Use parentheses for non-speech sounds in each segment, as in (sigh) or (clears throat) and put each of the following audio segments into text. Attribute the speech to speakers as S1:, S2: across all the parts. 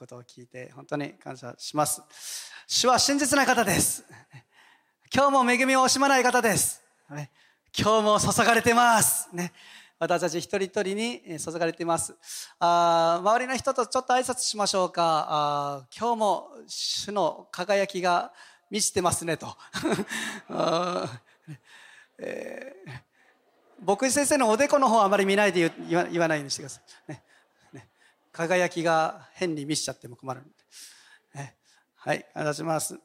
S1: ことを聞いて本当に感謝します。主は真実な方です。今日も恵みを惜しまない方です。今日も注がれてます。ね。私たち一人一人に注がれています。あ周りの人とちょっと挨拶しましょうか。あ今日も主の輝きが満ちてますねと、(laughs) えー、牧師先生のおでこの方はあまり見ないで言わ言わないようにしてください、ね、輝きが変に見しちゃっても困るので、ね、はいお願いします。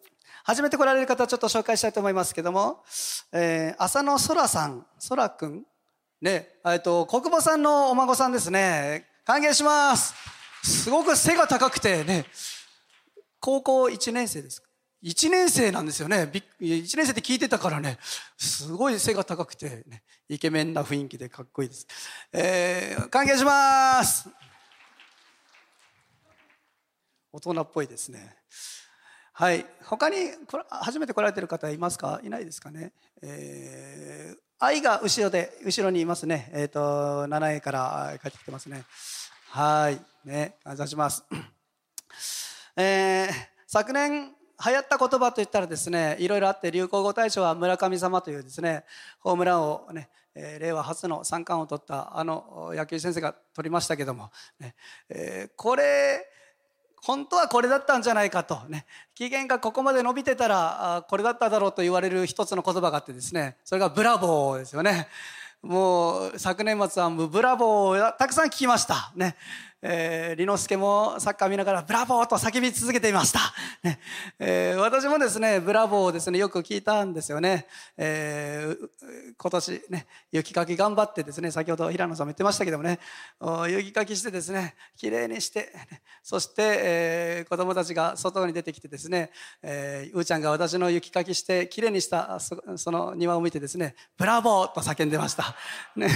S1: 初めて来られる方ちょっと紹介したいと思いますけども、えー、浅野空さん空くんねえっと国母さんのお孫さんですね。歓迎します。すごく背が高くてね高校1年生です1年生なんですよね。1年生って聞いてたからね、すごい背が高くて、ね、イケメンな雰囲気でかっこいいです。えー、歓迎します。大人っぽいですね。はい。他に初めて来られてる方いますか？いないですかね？えー、愛が後ろで、後ろにいますね。えっ、ー、と、7A から帰ってきてますね。はい。ね、感謝します。えー、昨年、流行った言葉といったらですねいろいろあって流行語大賞は村上様というですねホームランをねえー、令和初の三冠を取ったあの野球先生が取りましたけども、ねえー、これ本当はこれだったんじゃないかと。ね。期限がここまで伸びてたらこれだっただろうと言われる一つの言葉があってですね。それがブラボーですよね。もう昨年末はもうブラボーをたくさん聞きました。ね。えー、之助もサッカー見ながらブラボーと叫び続けていました。ねえー、私もですね、ブラボーをですね、よく聞いたんですよね。えー、今年ね、雪かき頑張ってですね、先ほど平野さんも言ってましたけどもね、雪かきしてですね、きれいにして、そして、えー、子供たちが外に出てきてですね、えー、うーちゃんが私の雪かきしてきれいにしたその庭を見てですね、ブラボーと叫んでました。ね、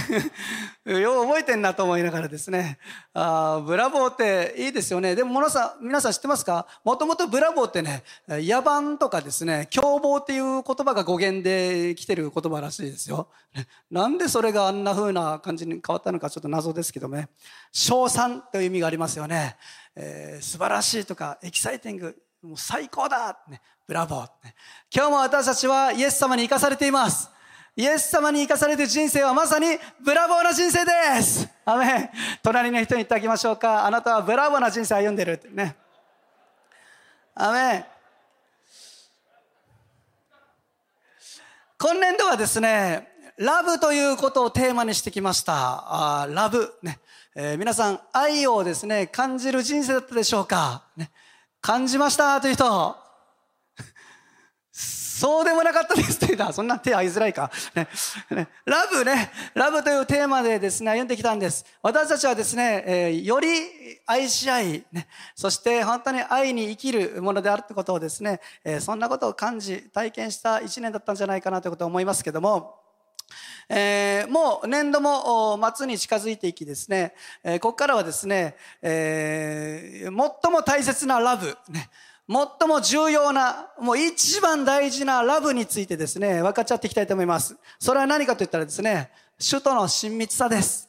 S1: (laughs) よう覚えてんなと思いながらですね、あブラボーっていいですよね。でも皆さん、皆さん知ってますか？もともとブラボーってね、野蛮とかですね、凶暴っていう言葉が語源で来てる言葉らしいですよ。なんでそれがあんな風な感じに変わったのかちょっと謎ですけどね。賞賛という意味がありますよね。えー、素晴らしいとか、エキサイティング、もう最高だ、ね、ブラボー、ね。今日も私たちはイエス様に生かされています。イエス様に生かされている人生はまさにブラボーな人生です。アメ。隣の人に言ってあげましょうか。あなたはブラボーな人生歩んでるってね。アメ。今年度はですね、ラブということをテーマにしてきました。あラブ。ねえー、皆さん、愛をですね、感じる人生だったでしょうか、ね、感じましたという人。そうでもなかったですって言ったら、(laughs) そんな手合いづらいか。ね、ね、ラブね、ラブというテーマでですね、歩んできたんです。私たちはですね、えー、より愛し合い、ね、そして本当に愛に生きるものであるってことをですね、えー、そんなことを感じ、体験した一年だったんじゃないかなということを思いますけども、えー、もう年度も末に近づいていきですね、えー、ここからはですね、えー、最も大切なラブ、ね、最も重要な、もう一番大事なラブについてですね、分かっちゃっていきたいと思います。それは何かと言ったらですね、主との親密さです。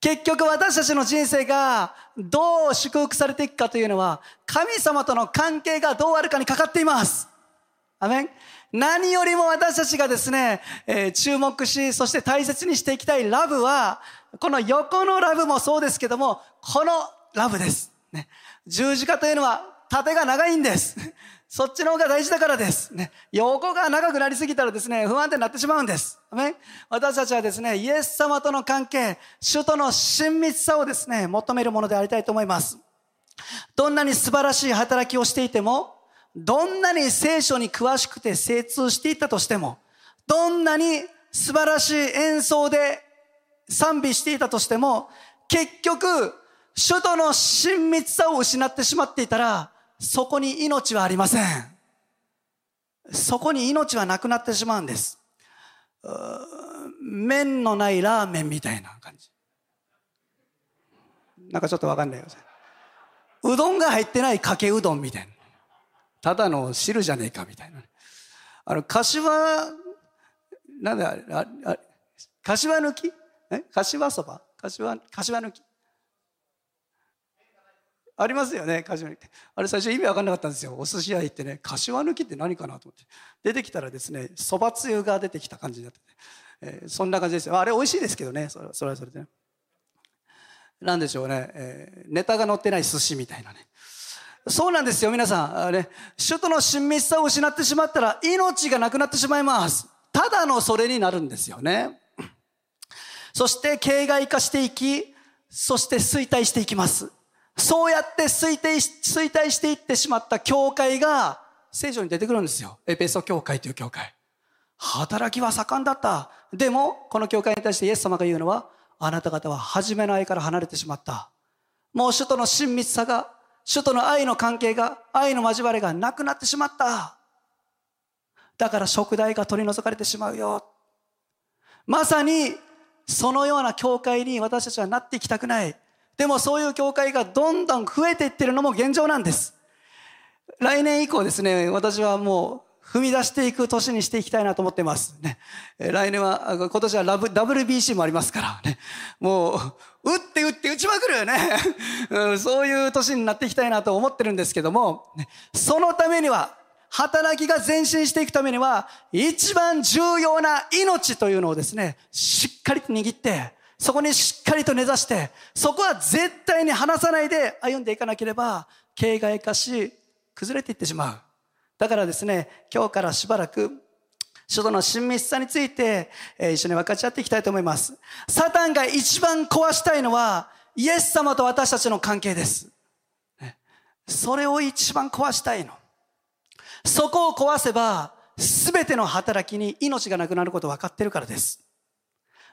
S1: 結局私たちの人生がどう祝福されていくかというのは、神様との関係がどうあるかにかかっています。アメン何よりも私たちがですね、えー、注目し、そして大切にしていきたいラブは、この横のラブもそうですけども、このラブです。ね、十字架というのは縦が長いんです。(laughs) そっちの方が大事だからです。ね。横が長くなりすぎたらですね、不安定になってしまうんです。私たちはですね、イエス様との関係、主との親密さをですね、求めるものでありたいと思います。どんなに素晴らしい働きをしていても、どんなに聖書に詳しくて精通していったとしても、どんなに素晴らしい演奏で賛美していたとしても、結局、主との親密さを失ってしまっていたら、そこに命はありません。そこに命はなくなってしまうんです。麺のないラーメンみたいな感じ。なんかちょっとわかんないよ。うどんが入ってないかけうどんみたいな。ただの汁じゃねえかみたいな。あの、柏、なんだああ柏抜き？え？柏そば？柏、柏抜き？ありますよね、柏抜きって。あれ最初意味わかんなかったんですよ。お寿司屋行ってね、柏抜きって何かなと思って。出てきたらですね、蕎麦つゆが出てきた感じになってて、えー、そんな感じですよ。あれ美味しいですけどね、それそれはそれでね。なんでしょうね、えー、ネタが乗ってない寿司みたいなね。そうなんですよ、皆さん。あれ、首都の親密さを失ってしまったら、命がなくなってしまいます。ただのそれになるんですよね。そして、形骸化していき、そして衰退していきます。そうやって衰退衰退していってしまった教会が、聖書に出てくるんですよ。エペソ教会という教会。働きは盛んだった。でも、この教会に対してイエス様が言うのは、あなた方は初めの愛から離れてしまった。もう首都の親密さが主との愛の関係が、愛の交わりがなくなってしまった。だから食代が取り除かれてしまうよ。まさに、そのような教会に私たちはなっていきたくない。でもそういう教会がどんどん増えていってるのも現状なんです。来年以降ですね、私はもう踏み出していく年にしていきたいなと思ってます。ね、来年は、今年はラブ WBC もありますからね。もう、打って打って打ちまくるよね、(laughs) うん。そういう年になっていきたいなと思ってるんですけども、ね、そのためには、働きが前進していくためには、一番重要な命というのをですね、しっかりと握って、そこにしっかりと根ざして、そこは絶対に離さないで歩んでいかなければ、形骸化し、崩れていってしまう。だからですね、今日からしばらく、主との親密さについて、え、一緒に分かち合っていきたいと思います。サタンが一番壊したいのは、イエス様と私たちの関係です。それを一番壊したいの。そこを壊せば、すべての働きに命がなくなること分かってるからです。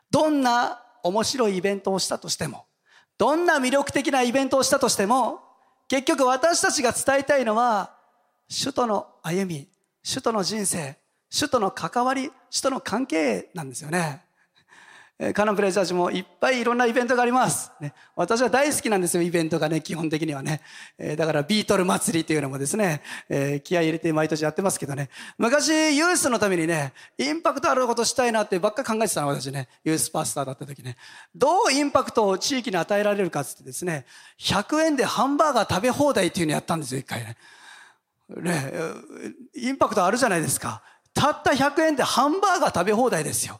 S1: どんな面白いイベントをしたとしても、どんな魅力的なイベントをしたとしても、結局私たちが伝えたいのは、首都の歩み、首都の人生、首都の関わり、首都の関係なんですよね。カナンプレイチャージもいっぱいいろんなイベントがあります。ね、私は大好きなんですよ、イベントがね、基本的にはね。えー、だからビートル祭りっていうのもですね、えー、気合入れて毎年やってますけどね。昔、ユースのためにね、インパクトあることしたいなってばっか考えてたの、私ね。ユースパスターだった時ね。どうインパクトを地域に与えられるかってですね、100円でハンバーガー食べ放題っていうのやったんですよ、一回ね。ね、インパクトあるじゃないですか。たった100円でハンバーガー食べ放題ですよ。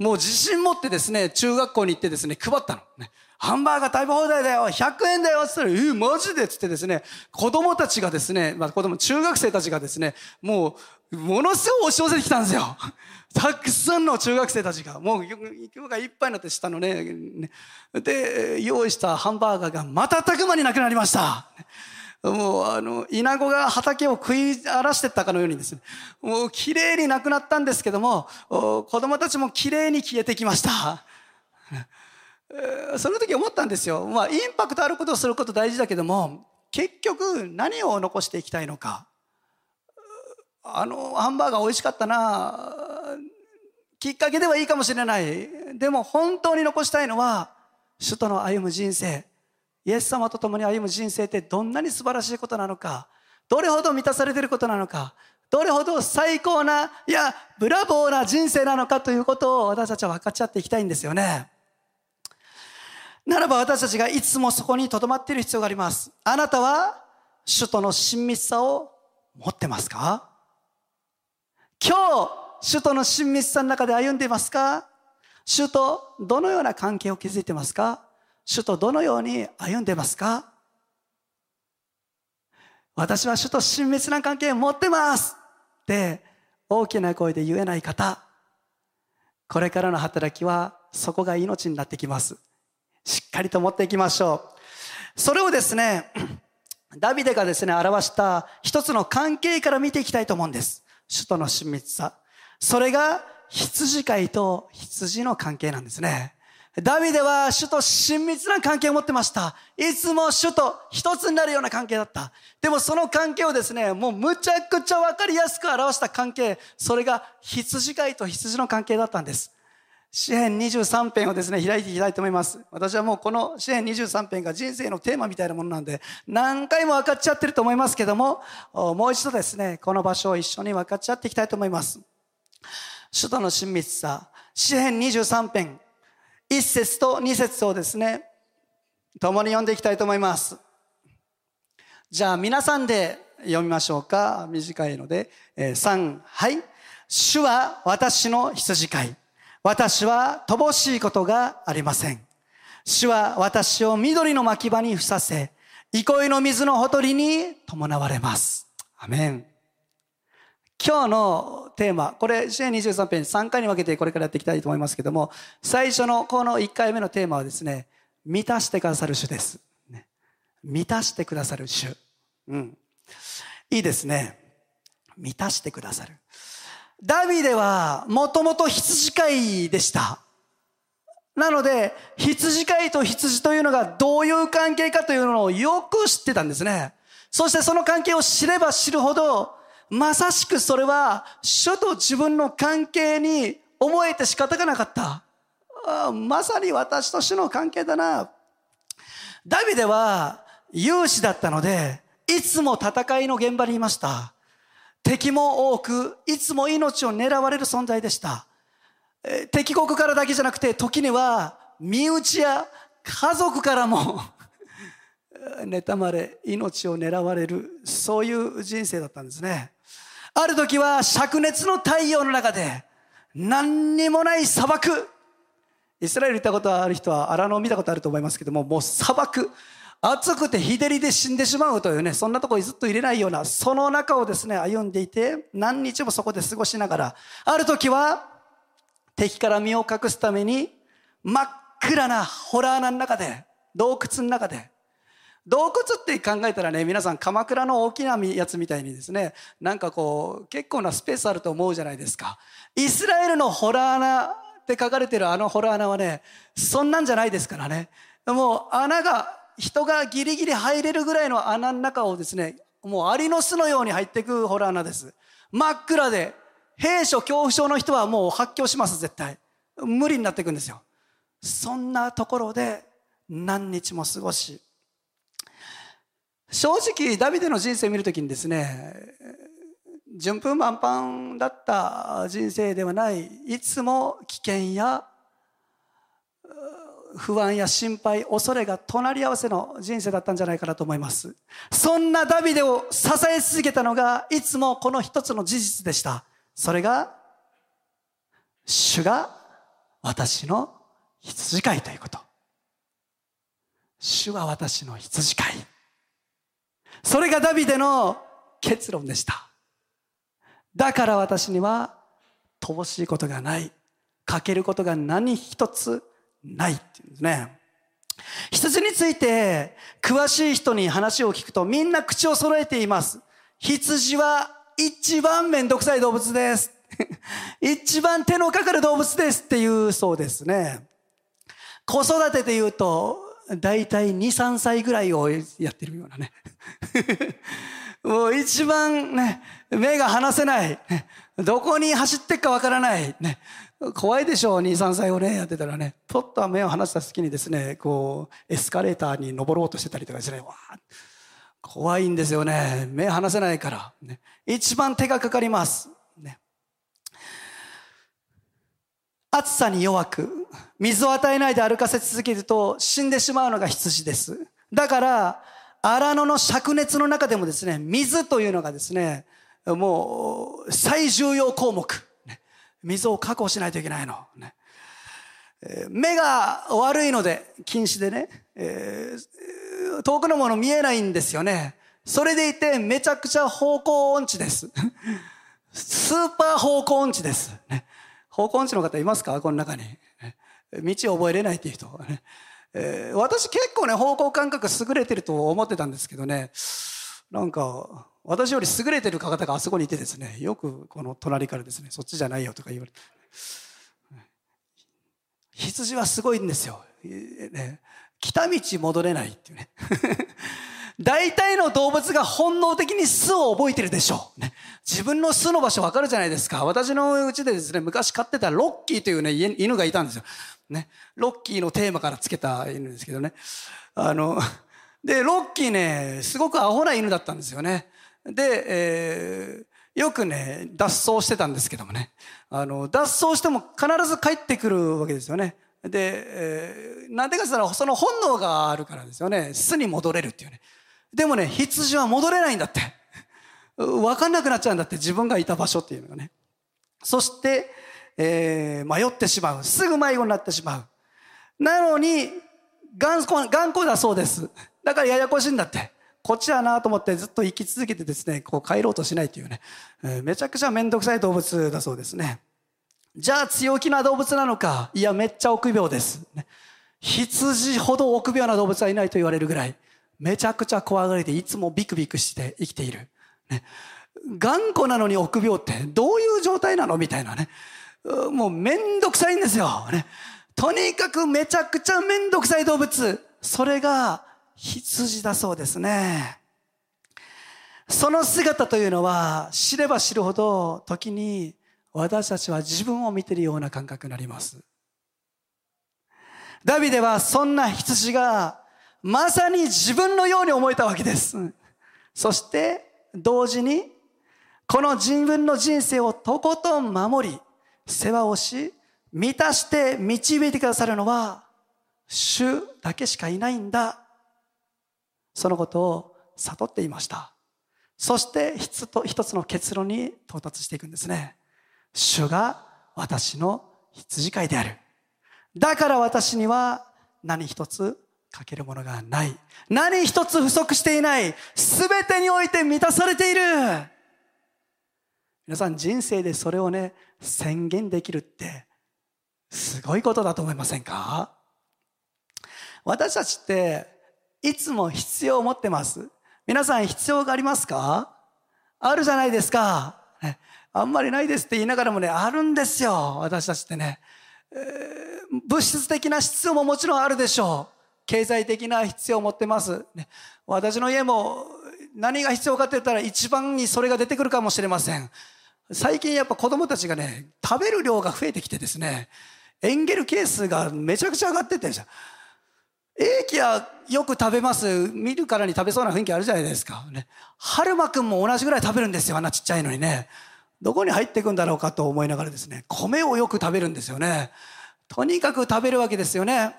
S1: もう自信持ってですね、中学校に行ってですね、配ったの。ね、ハンバーガー食べ放題だよ !100 円だよって言ったら、えマジで？つってですね、子供たちがですね、まあ子供、中学生たちがですね、もう、ものすごい押し寄せてきたんですよ。(laughs) たくさんの中学生たちが、もう、今日がいっぱいになってしたのね。ねで、用意したハンバーガーが瞬く間になくなりました。もう、あの、稲子が畑を食い荒らしてったかのようにですね、もう綺麗になくなったんですけども、子供たちも綺麗に消えてきました。(laughs) その時思ったんですよ。まあ、インパクトあることをすること大事だけども、結局何を残していきたいのか。あの、ハンバーガー美味しかったな。きっかけではいいかもしれない。でも本当に残したいのは、首都の歩む人生。イエス様と共に歩む人生ってどんなに素晴らしいことなのか、どれほど満たされていることなのか、どれほど最高な、いや、ブラボーな人生なのかということを私たちは分かち合っていきたいんですよね。ならば私たちがいつもそこに留まっている必要があります。あなたは主との親密さを持ってますか？今日、主との親密さの中で歩んでいますか？主とどのような関係を築いてますか？主とどのように歩んでますか？私は主と親密な関係を持ってますって大きな声で言えない方、これからの働きはそこが命になってきます。しっかりと持っていきましょう。それをですね、(clears throat) ダビデがですね、表した一つの関係から見ていきたいと思うんです。主との親密さ。それが羊飼いと羊の関係なんですね。ダビデは主と親密な関係を持ってました。いつも主と一つになるような関係だった。でもその関係をですね、もうむちゃくちゃわかりやすく表した関係、それが羊飼いと羊の関係だったんです。詩編23編をですね、開いていきたいと思います。私はもうこの詩編23編が人生のテーマみたいなものなんで、何回も分かっちゃってると思いますけども、もう一度ですね、この場所を一緒に分かっちゃっていきたいと思います。主との親密さ、詩編23編、一節と二節をですね、共に読んでいきたいと思います。じゃあ皆さんで読みましょうか。短いので。えー、3、はい。主は私の羊飼い。私は乏しいことがありません。主は私を緑の牧場にふさせ、憩いの水のほとりに伴われます。アメン。今日のテーマ、これ、支援23編3回に分けてこれからやっていきたいと思いますけども、最初のこの1回目のテーマはですね、満たしてくださる主です。ね、満たしてくださる主。うん。いいですね。満たしてくださる。ダビデはもともと羊飼いでした。なので、羊飼いと羊というのがどういう関係かというのをよく知ってたんですね。そしてその関係を知れば知るほど、まさしくそれは、主と自分の関係に思えて仕方がなかった。まさに私と主の関係だな。ダビデは勇士だったので、いつも戦いの現場にいました。敵も多く、いつも命を狙われる存在でした。敵国からだけじゃなくて、時には身内や家族からも妬まれ、命を狙われる、そういう人生だったんですね。ある時は灼熱の太陽の中で、何にもない砂漠。イスラエル行ったことある人は荒野を見たことあると思いますけども、もう砂漠。暑くて日照りで死んでしまうというね、そんなとこにずっと入れないような、その中をですね、歩んでいて、何日もそこで過ごしながら、ある時は、敵から身を隠すために、真っ暗なホラー穴の中で、洞窟の中で、洞窟って考えたらね、皆さん鎌倉の大きなやつみたいにですね、なんかこう、結構なスペースあると思うじゃないですか。イスラエルのホラー穴って書かれてるあのホラー穴はね、そんなんじゃないですからね。もう穴が人がギリギリ入れるぐらいの穴の中をですね、もうアリの巣のように入っていくホラー穴です。真っ暗で、兵所恐怖症の人はもう発狂します、絶対。無理になっていくんですよ。そんなところで何日も過ごし、正直ダビデの人生を見るときにですね、順風満帆だった人生ではない、いつも危険や不安や心配、恐れが隣り合わせの人生だったんじゃないかなと思います。そんなダビデを支え続けたのが、いつもこの一つの事実でした。それが、主が私の羊飼いということ。主は私の羊飼い。それがダビデの結論でした。だから私には乏しいことがない。欠けることが何一つないっていうんですね。羊について詳しい人に話を聞くとみんな口を揃えています。羊は一番めんどくさい動物です。(laughs) 一番手のかかる動物ですっていうそうですね。子育てで言うと、だいたい2、3歳ぐらいをやってるようなね。(laughs) もう一番ね、目が離せない。どこに走ってっかわからない。ね。怖いでしょう、2、3歳をね、やってたらね。ポッと目を離した隙にですね、こう、エスカレーターに登ろうとしてたりとかしてね、わ怖いんですよね。目離せないから。ね、一番手がかかります。ね、暑さに弱く、水を与えないで歩かせ続けると死んでしまうのが羊です。だから、荒野の灼熱の中でもですね、水というのがですね、もう最重要項目。水を確保しないといけないの。目が悪いので、禁止でね、遠くのもの見えないんですよね。それでいて、めちゃくちゃ方向音痴です。(laughs) スーパー方向音痴です。ね、方向音痴の方いますか？この中に。道を覚えれないっていう人。えー、私結構ね、方向感覚優れてると思ってたんですけどね、なんか、私より優れてる方があそこにいてですね、よくこの隣からですね、そっちじゃないよとか言われて。羊はすごいんですよ。ね、来た道戻れないっていうね。大体の動物が本能的に巣を覚えてるでしょう。ね、自分の巣の場所わかるじゃないですか。私のうちでですね、昔飼ってたロッキーというね、犬がいたんですよ。ね。ロッキーのテーマからつけた犬ですけどね。あの、で、ロッキーね、すごくアホな犬だったんですよね。で、えー、よくね、脱走してたんですけどもね。あの、脱走しても必ず帰ってくるわけですよね。で、えー、なんでかって言ったら、その本能があるからですよね。巣に戻れるっていうね。でもね、羊は戻れないんだって。(laughs) わかんなくなっちゃうんだって、自分がいた場所っていうのがね。そして、えー、迷ってしまう。すぐ迷子になってしまう。なのに、頑固、頑固だそうです。だからややこしいんだって。こっちだなと思ってずっと生き続けてですね、こう帰ろうとしないというね、えー、めちゃくちゃめんどくさい動物だそうですね。じゃあ強気な動物なのかいや、めっちゃ臆病です。羊ほど臆病な動物はいないと言われるぐらい、めちゃくちゃ怖がりでいつもビクビクして生きている。ね、頑固なのに臆病ってどういう状態なのみたいなね。もうめんどくさいんですよ。ね、とにかくめちゃくちゃめんどくさい動物。それが羊だそうですね。その姿というのは知れば知るほど時に私たちは自分を見ているような感覚になります。ダビデはそんな羊がまさに自分のように思えたわけです。そして同時にこの自分の人生をとことん守り世話をし満たして導いてくださるのは主だけしかいないんだ。そのことを悟っていました。そして一つの結論に到達していくんですね。主が私の羊飼いである。だから私には何一つかけるものがない。何一つ不足していない。すべてにおいて満たされている。皆さん人生でそれをね、宣言できるって、すごいことだと思いませんか？私たちって、いつも必要を持ってます。皆さん必要がありますか？あるじゃないですか。あんまりないですって言いながらもね、あるんですよ。私たちってね。えー、物質的な必要ももちろんあるでしょう。経済的な必要を持ってます。私の家も何が必要かって言ったら一番にそれが出てくるかもしれません。最近やっぱ子供たちがね、食べる量が増えてきてですね、エンゲル係数がめちゃくちゃ上がってて、英気はよく食べます。見るからに食べそうな雰囲気あるじゃないですか。ね。春馬くんも同じぐらい食べるんですよ。あんなちっちゃいのにね。どこに入っていくんだろうかと思いながらですね、米をよく食べるんですよね。とにかく食べるわけですよね。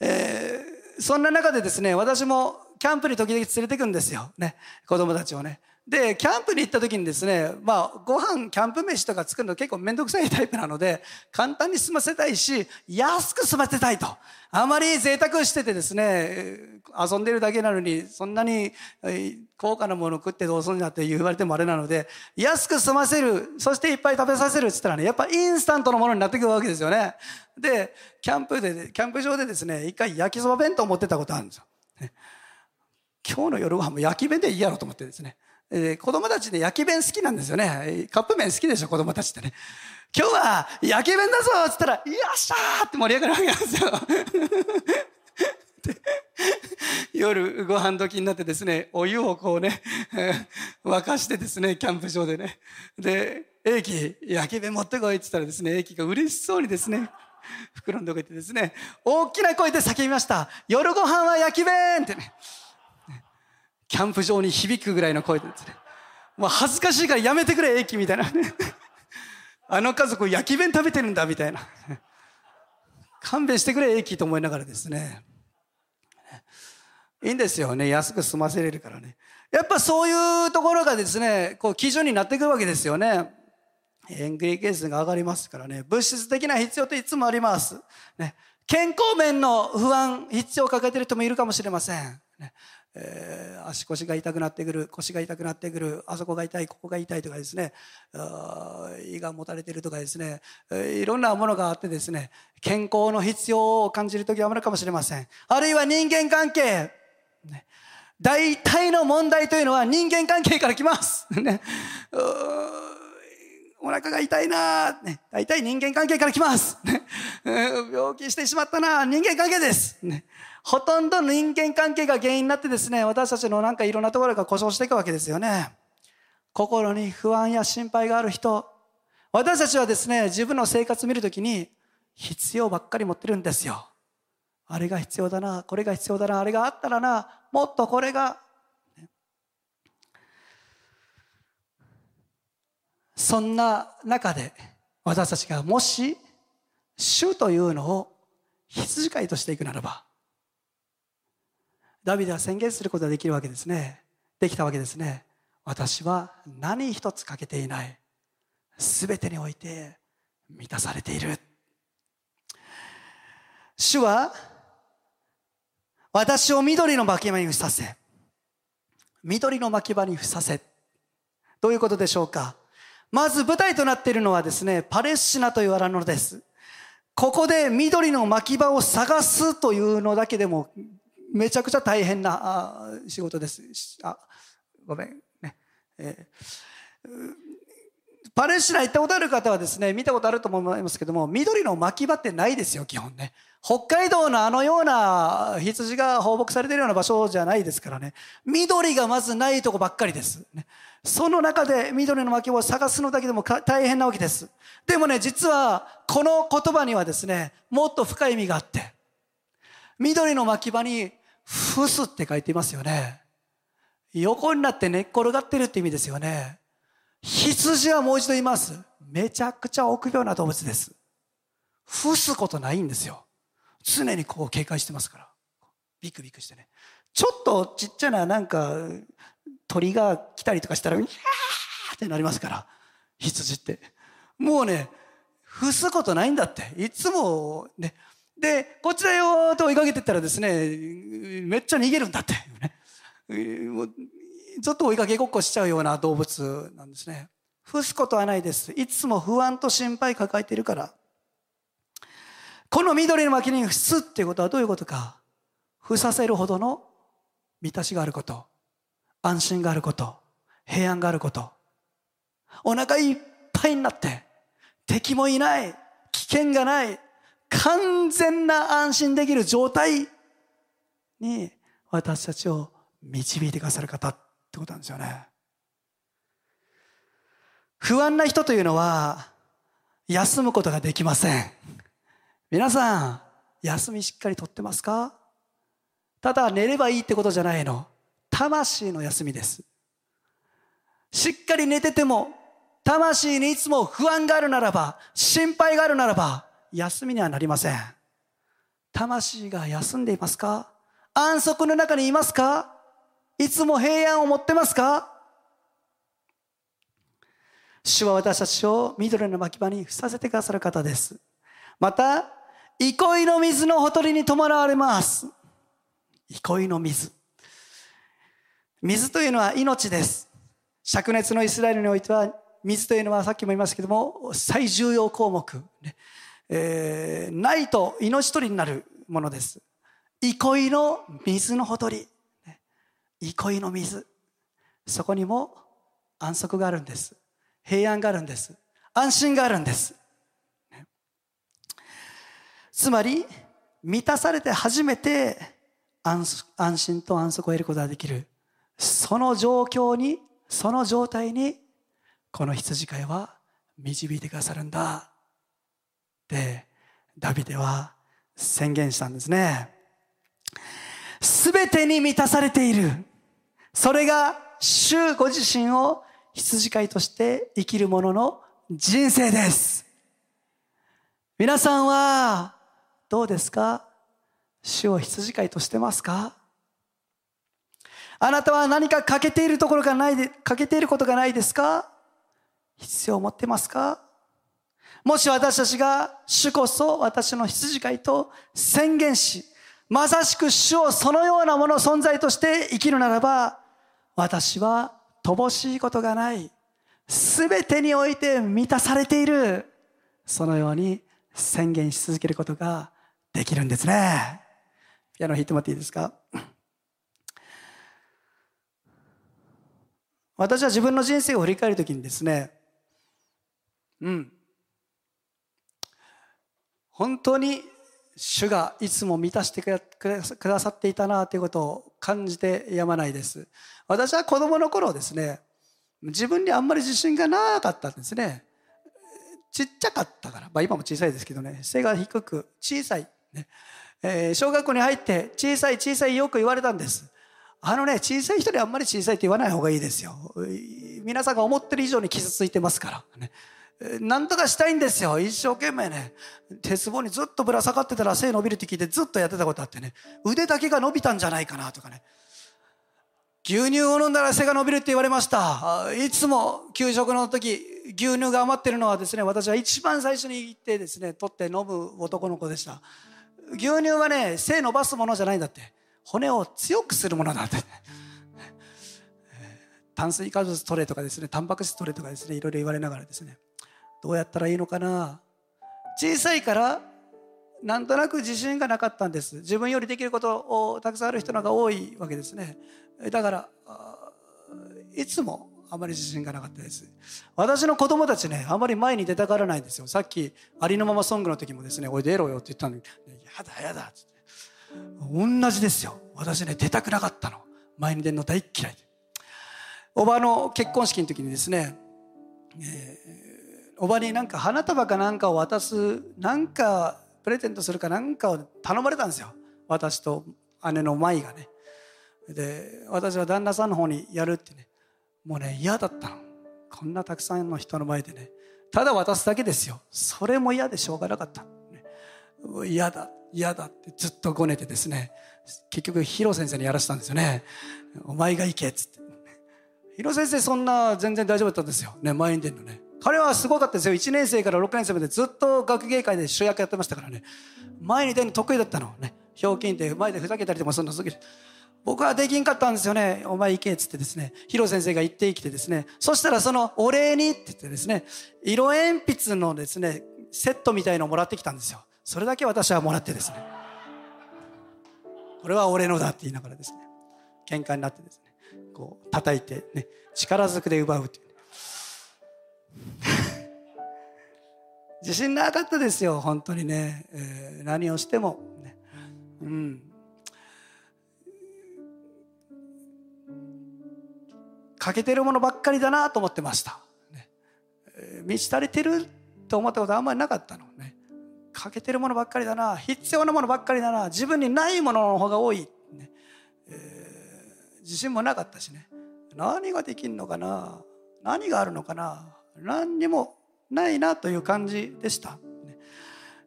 S1: えー、そんな中でですね、私もキャンプに時々連れてくんですよ。ね。子供たちをね。で、キャンプに行った時にですね、まあ、ご飯、キャンプ飯とか作るの結構めんどくさいタイプなので、簡単に済ませたいし、安く済ませたいと。あまり贅沢しててですね、遊んでるだけなのに、そんなに高価なもの食ってどうすんだって言われてもあれなので、安く済ませる、そしていっぱい食べさせるって言ったらね、やっぱインスタントのものになってくるわけですよね。で、キャンプで、キャンプ場でですね、一回焼きそば弁当持ってたことあるんですよ。今日の夜ご飯も焼き弁でいいやろと思ってですね。えー、子供たちで焼き弁好きなんですよね。カップ麺好きでしょ、子供たちってね。今日は焼き弁だぞっつったら、よっしゃーって盛り上がるわけなんですよ。夜ご飯時になってですね、お湯をこうね、沸かしてですね、キャンプ場でね。で、英気、焼き弁持ってこいって言ったらですね、英気が嬉しそうにですね、袋のとこ行ってですね、大きな声で叫びました。夜ご飯は焼き弁ってね。キャンプ場に響くぐらいの声でですね。もう恥ずかしいからやめてくれ、駅みたいな。あの家族焼き弁食べてるんだ、みたいな。勘弁してくれ、駅と思いながらですね。いいんですよね。安く済ませれるからね。やっぱそういうところがですね、こう基準になってくるわけですよね。エングリーケースが上がりますからね。物質的な必要っていつもあります。ね、健康面の不安、必要を抱えている人もいるかもしれません。ね、えー、足腰が痛くなってくる腰が痛くなってくるあそこが痛いここが痛いとかですね胃がもたれてるとかですねえいろんなものがあってですね健康の必要を感じる時はあるかもしれません。あるいは人間関係、ね、大体の問題というのは人間関係から来ます、(laughs) ね、お腹が痛いな、ね、大体人間関係から来ます、ね、病気してしまったな人間関係です、ね。ほとんど人間関係が原因になってですね、私たちのなんかいろんなところが故障していくわけですよね。心に不安や心配がある人、私たちはですね、自分の生活を見るときに必要ばっかり持ってるんですよ。あれが必要だな、これが必要だな、あれがあったらな、もっとこれが。そんな中で私たちがもし主というのを羊飼いとしていくならばダビデは宣言することができるわけですね。できたわけですね。私は何一つ欠けていない。全てにおいて満たされている。主は私を緑の巻き場にふさせ緑の巻き場にふさせどういうことでしょうか。まず舞台となっているのはですねパレスチナという荒野です。ここで緑の巻き場を探すというのだけでもめちゃくちゃ大変な仕事ですあごめんね、えーパレスチナ行ったことある方はですね、見たことあると思いますけども、緑の巻き場ってないですよ、基本ね。北海道のあのような羊が放牧されているような場所じゃないですからね。緑がまずないとこばっかりです。その中で緑の巻き場を探すのだけでも大変なわけです。でもね、実はこの言葉にはですね、もっと深い意味があって、緑の巻き場にフスって書いていますよね。横になって寝っ転がってるって意味ですよね。羊はもう一度言います。めちゃくちゃ臆病な動物です。伏すことないんですよ。常にこう警戒してますから。ビクビクしてね。ちょっとちっちゃななんか鳥が来たりとかしたら、うわーってなりますから。羊って。もうね、伏すことないんだって。いつもね。で、こちらよーと追いかけてったらですね、めっちゃ逃げるんだって。ね、ずっと追いかけごっこしちゃうような動物なんですね。伏すことはないです。いつも不安と心配抱えているから。この緑の巻に伏すっていうことはどういうことか。伏させるほどの満たしがあること。安心があること。平安があること。お腹いっぱいになって、敵もいない、危険がない、完全な安心できる状態に私たちを導いてくださる方ってことなんですよね。不安な人というのは休むことができません。皆さん、休みしっかりとってますか？ただ寝ればいいってことじゃないの。魂の休みです。しっかり寝てても、魂にいつも不安があるならば、心配があるならば、休みにはなりません。魂が休んでいますか？安息の中にいますか？いつも平安を持ってますか？主は私たちを緑の牧場に伏させてくださる方です。また、憩いの水のほとりに泊まられます。憩いの水。水というのは命です。灼熱のイスラエルにおいては、水というのはさっきも言いましたけども、最重要項目。ねえー、ないと命取りになるものです。憩いの水のほとり。憩いの水。そこにも安息があるんです。平安があるんです。安心があるんです、つまり満たされて初めて安心と安息を得ることができる。その状況にその状態にこの羊飼いは導いてくださるんだ。でダビデは宣言したんですね。すべてに満たされている。それが主ご自身を羊飼いとして生きる者の人生です。皆さんはどうですか？主を羊飼いとしてますか？あなたは何か欠けているところがないで、欠けていることがないですか？必要を持ってますか？もし私たちが主こそ私の羊飼いと宣言し、まさしく主をそのようなもの存在として生きるならば、私は乏しいことがない。すべてにおいて満たされている。そのように宣言し続けることができるんですね。ピアノ弾いてもらっていいですか？私は自分の人生を振り返るときにですね、うん。本当に主がいつも満たしてくださっていたなということを感じてやまないです。私は子供の頃ですね、自分にあんまり自信がなかったんですね。ちっちゃかったから、まあ今も小さいですけどね、背が低く小さい。ねえー、小学校に入って小さい小さいよく言われたんです。あのね、小さい人にあんまり小さいって言わない方がいいですよ。皆さんが思ってる以上に傷ついてますから。ねなんとかしたいんですよ。一生懸命ね。鉄棒にずっとぶら下がってたら背伸びるって聞いてずっとやってたことあってね。腕だけが伸びたんじゃないかなとかね。牛乳を飲んだら背が伸びるって言われました。いつも給食の時、牛乳が余ってるのはですね、私は一番最初に行ってですね、取って飲む男の子でした。牛乳はね、背伸ばすものじゃないんだって。骨を強くするものだって。炭水化物取れとかですね、タンパク質取れとかですね、いろいろ言われながらですね。どうやったらいいのかな？小さいからなんとなく自信がなかったんです。自分よりできることをたくさんある人の方が多いわけですね。だからいつもあまり自信がなかったです。私の子供たちねあまり前に出たがらないんですよ。さっきありのままソングの時もですね「おい出ろよ」って言ったのに「やだやだ」って。同じですよ。私ね出たくなかったの。前に出るの大嫌い。おばの結婚式の時にですね、えーおばになんか花束かなんかを渡すなんかプレゼントするかなんかを頼まれたんですよ。私と姉の舞がね。で私は旦那さんの方にやるってね。もうね嫌だったの。こんなたくさんの人の前でね。ただ渡すだけですよ。それも嫌でしょうがなかった、嫌だ嫌だってずっとごねてですね。結局ヒロ先生にやらせたんですよね。お前が行けっつって。ヒロ先生そんな全然大丈夫だったんですよ。ね前に出るのね。彼はすごかったですよ。1年生から6年生までずっと学芸会で主役やってましたからね。前に出るの得意だったの。ね。ひょうきんって前でふざけたりとかそんなすぎる。僕はできんかったんですよね。お前行けっつってですね。ヒロ先生が行ってきてですね。そしたらそのお礼にって言ってですね。色鉛筆のですねセットみたいのをもらってきたんですよ。それだけ私はもらってですね。これは俺のだって言いながらですね。喧嘩になってですね。こう叩いてね。力ずくで奪うっていう。(laughs) 自信なかったですよ本当にね、えー、何をしても、ね、うん。欠けてるものばっかりだなと思ってました、ね、満ち足りてると思ったことあんまりなかったの。ね。欠けてるものばっかりだな。必要なものばっかりだな。自分にないものの方が多い、ね。えー、自信もなかったしね。何ができるのかな。何があるのかな。何にもないなという感じでした。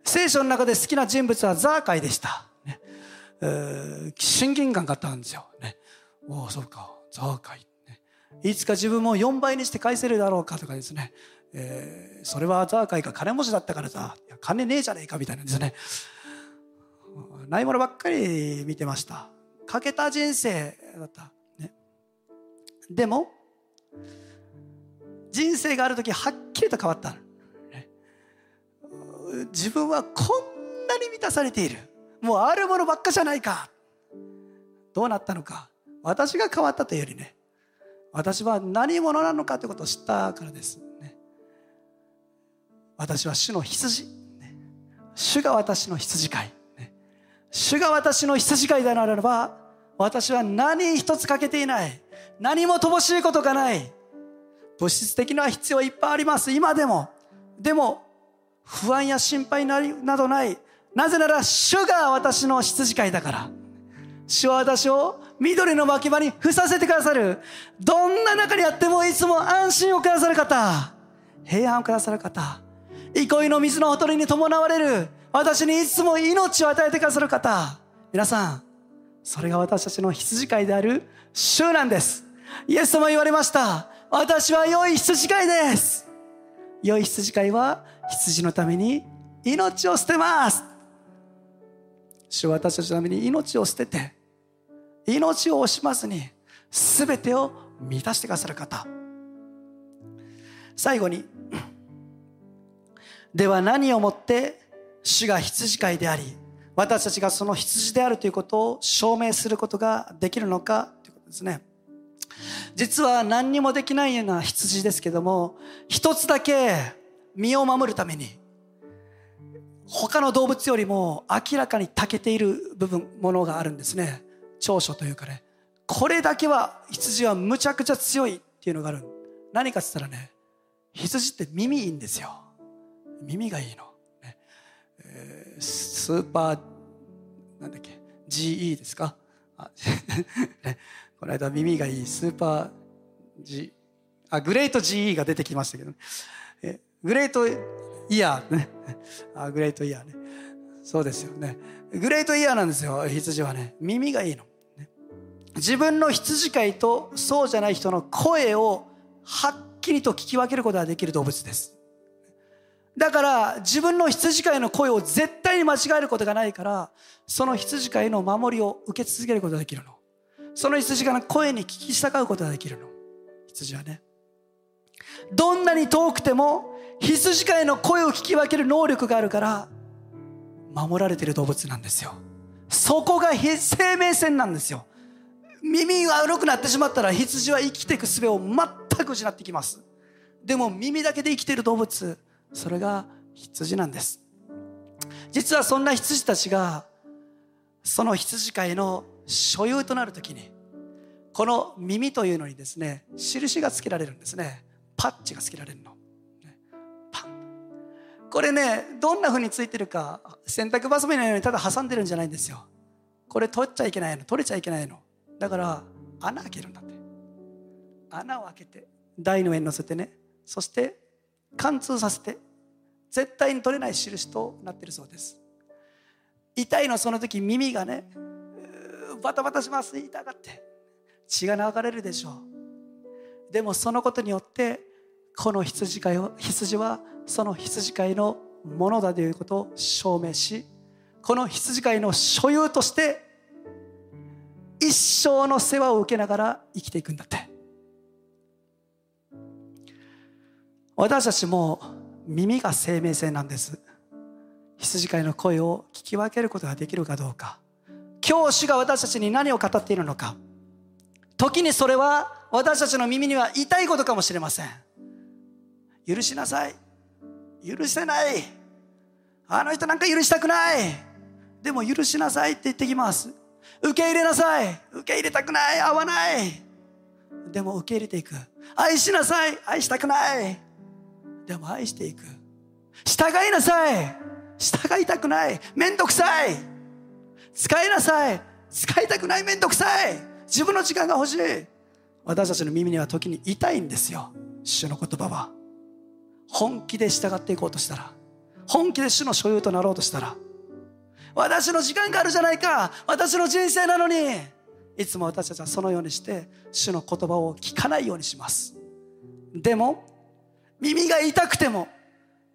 S1: 聖書の中で好きな人物はザーカイでした。ね、親近感があったんですよ。ね、おお、そうか、ザーカイ、ね。いつか自分も4倍にして返せるだろうかとかですね。えー、それはザーカイが金持ちだったからさ、いや金ねえじゃねえかみたいなんですね。ないものばっかり見てました。欠けた人生だった。ね、でも、人生がある時はっきりと変わった自分はこんなに満たされている。もうあるものばっかじゃないか。どうなったのか。私が変わったというよりね。私は何者なのかということを知ったからです、ね、私は主の羊、ね、主が私の羊飼い、ね、主が私の羊飼いでならば私は何一つ欠けていない。何も乏しいことがない。物質的な必要いっぱいあります。今でも。でも不安や心配などない。なぜなら主が私の羊飼いだから。主は私を緑の牧場に伏させてくださる。どんな中にあってもいつも安心をくださる方。平安をくださる方。憩いの水のほとりに伴われる。私にいつも命を与えてくださる方。皆さんそれが私たちの羊飼いである主なんです。イエス様言われました。私は良い羊飼いです。良い羊飼いは羊のために命を捨てます。主は私たちのために命を捨てて命を惜しまずに全てを満たしてくださる方。最後に (clears throat) では何をもって主が羊飼いであり私たちがその羊であるということを証明することができるのかということですね。実は何にもできないような羊ですけども一つだけ身を守るために他の動物よりも明らかに長けている部分ものがあるんですね。長所というかね。これだけは羊はむちゃくちゃ強いっていうのがある。何かっつったらね羊って耳いいんですよ。耳がいいの、ね。えー、スーパーなんだっけ？GE ですか？(laughs) ね、この間耳がいいスーパー G あグレート GE が出てきましたけど、ね、えグレートイヤーね。あ、グレートイヤーね。そうですよね。グレートイヤーなんですよ、羊はね。耳がいいの。自分の羊飼いとそうじゃない人の声をはっきりと聞き分けることができる動物です。だから自分の羊飼いの声を絶対に間違えることがないから、その羊飼いの守りを受け続けることができるの。その羊飼いの声に聞き従うことができるの。羊はね。どんなに遠くても羊飼いの声を聞き分ける能力があるから守られている動物なんですよ。そこが生命線なんですよ。耳が悪くなってしまったら羊は生きていく術を全く失ってきます。でも耳だけで生きている動物、それが羊なんです実はそんな羊たちがその羊飼いの所有となる時にこの耳というのにですね印がつけられるんですね。パッチがつけられるの。パンこれねどんな風についてるか洗濯バサミのようにただ挟んでるんじゃないんですよ。これ取っちゃいけないの取れちゃいけないの。だから穴開けるんだって。穴を開けて台の上に乗せてねそして貫通させて絶対に取れない印となってるそうです。痛いのその時耳がねバタバタします。痛がって。血が流れるでしょう。でもそのことによってこの羊飼いを羊はその羊飼いのものだということを証明しこの羊飼いの所有として一生の世話を受けながら生きていくんだって。私たちも耳が生命線なんです。羊飼いの声を聞き分けることができるかどうか。教師が私たちに何を語っているのか。時にそれは私たちの耳には痛いことかもしれません。許しなさい。許せない。あの人なんか許したくない。でも許しなさいって言ってきます。受け入れなさい。受け入れたくない。合わない。でも受け入れていく。愛しなさい。愛したくない。でも愛していく。従いなさい。従いたくない。めんどくさい。使いなさい。使いたくないめんどくさい。自分の時間が欲しい。私たちの耳には時に痛いんですよ。主の言葉は。本気で従っていこうとしたら。本気で主の所有となろうとしたら。私の時間があるじゃないか。私の人生なのに。いつも私たちはそのようにして主の言葉を聞かないようにします。でも耳が痛くても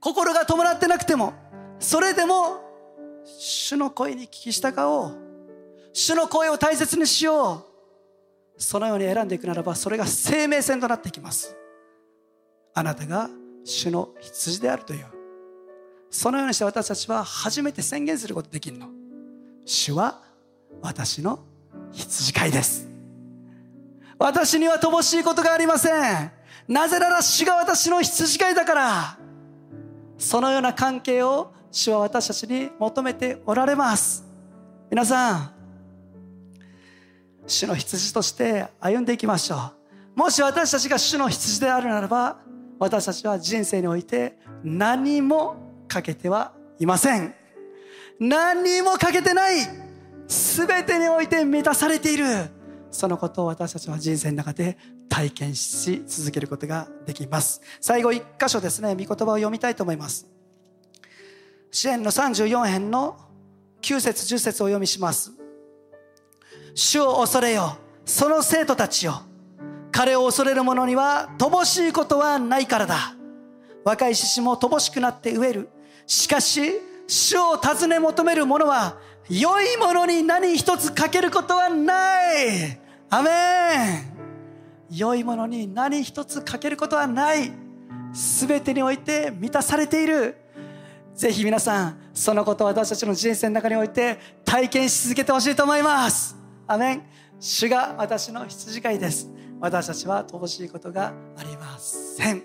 S1: 心が伴ってなくてもそれでも主の声に聞き従おう。主の声を大切にしよう。そのように選んでいくならばそれが生命線となっていきます。あなたが主の羊であるという。そのようにして私たちは初めて宣言することできるの。主は私の羊飼いです。私には乏しいことがありません。なぜなら主が私の羊飼いだから。そのような関係を主は私たちに求めておられます。皆さん主の羊として歩んでいきましょう。もし私たちが主の羊であるならば私たちは人生において何もかけてはいません。何にもかけてない全てにおいて満たされている。そのことを私たちは人生の中で体験し続けることができます。最後一箇所ですね御言葉を読みたいと思います。支援の34編の9節10節を読みします。主を恐れよ。その生徒たちよ。彼を恐れる者には乏しいことはないからだ。若い獅子も乏しくなって飢える。しかし主を尋ね求める者は良いものに何一つかけることはない。アメン。良いものに何一つかけることはない。全てにおいて満たされている。ぜひ皆さんそのことを私たちの人生の中において体験し続けてほしいと思います。アメン。主が私の羊飼いです。私たちは乏しいことがありません。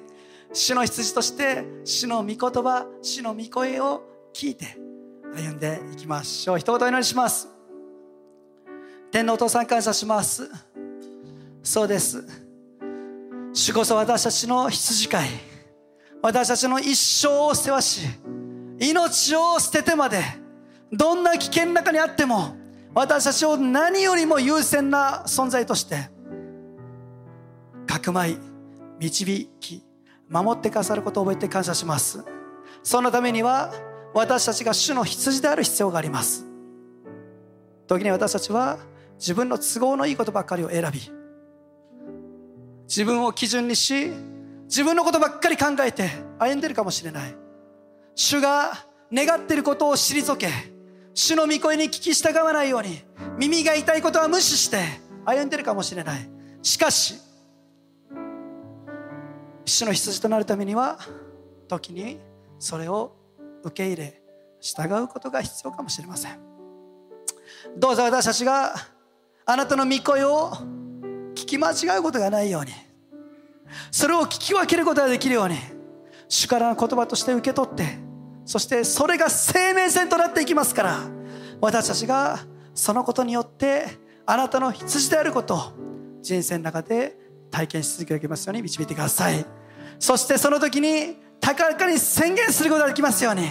S1: 主の羊として主の御言葉主の御声を聞いて歩んでいきましょう。一言お祈りします。天のお父さん感謝します。そうです。主こそ私たちの羊飼い。私たちの一生を世話し命を捨ててまでどんな危険の中にあっても私たちを何よりも優先な存在としてかくまい導き守ってくださることを覚えて感謝します。そのためには私たちが主の羊である必要があります。時に私たちは自分の都合のいいことばっかりを選び自分を基準にし自分のことばっかり考えて歩んでるかもしれない。主が願っていることを退け主の御声に聞き従わないように耳が痛いことは無視して歩んでるかもしれない。しかし主の羊となるためには時にそれを受け入れ従うことが必要かもしれません。どうぞ私たちがあなたの御声を聞き間違うことがないようにそれを聞き分けることができるように主からの言葉として受け取ってそしてそれが生命線となっていきますから私たちがそのことによってあなたの羊であることを人生の中で体験し続けていきますように導いてください。そしてその時に高らかに宣言することができますように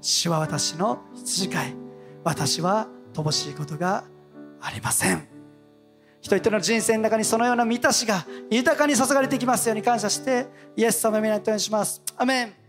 S1: 主は私の羊飼い私は乏しいことがありません。人々の人生の中にそのような満たしが豊かに注がれていきますように感謝してイエス様の皆にお願いします。アメン。